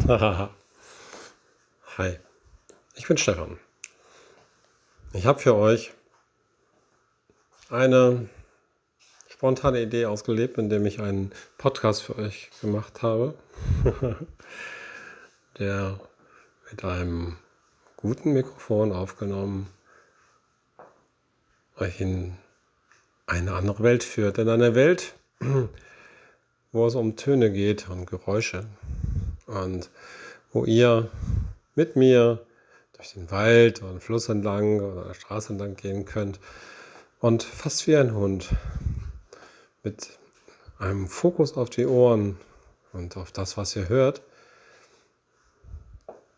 Hi, ich bin Stefan. Ich habe für euch eine spontane Idee ausgelebt, indem ich einen Podcast für euch gemacht habe, der mit einem guten Mikrofon aufgenommen euch in eine andere Welt führt. In eine Welt, wo es um Töne geht und Geräusche und wo ihr mit mir durch den Wald oder den Fluss entlang oder der Straße entlang gehen könnt und fast wie ein Hund mit einem Fokus auf die Ohren und auf das, was ihr hört,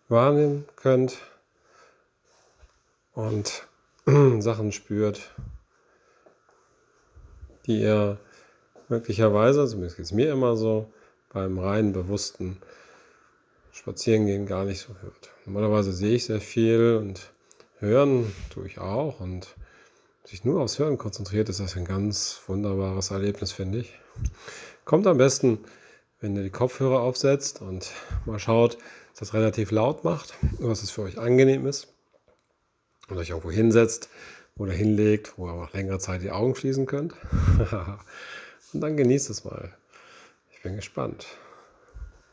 wahrnehmen könnt und Sachen spürt, die ihr möglicherweise, zumindest geht es mir immer so, beim rein bewussten Spazierengehen gar nicht so hört. Normalerweise sehe ich sehr viel und hören tue ich auch und sich nur aufs Hören konzentriert, ist das ein ganz wunderbares Erlebnis, finde ich. Kommt am besten, wenn ihr die Kopfhörer aufsetzt und mal schaut, dass das relativ laut macht, was es für euch angenehm ist und euch irgendwo hinsetzt oder hinlegt, wo ihr auch längere Zeit die Augen schließen könnt. und dann genießt es mal. Ich bin gespannt.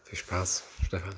Viel Spaß, Stefan.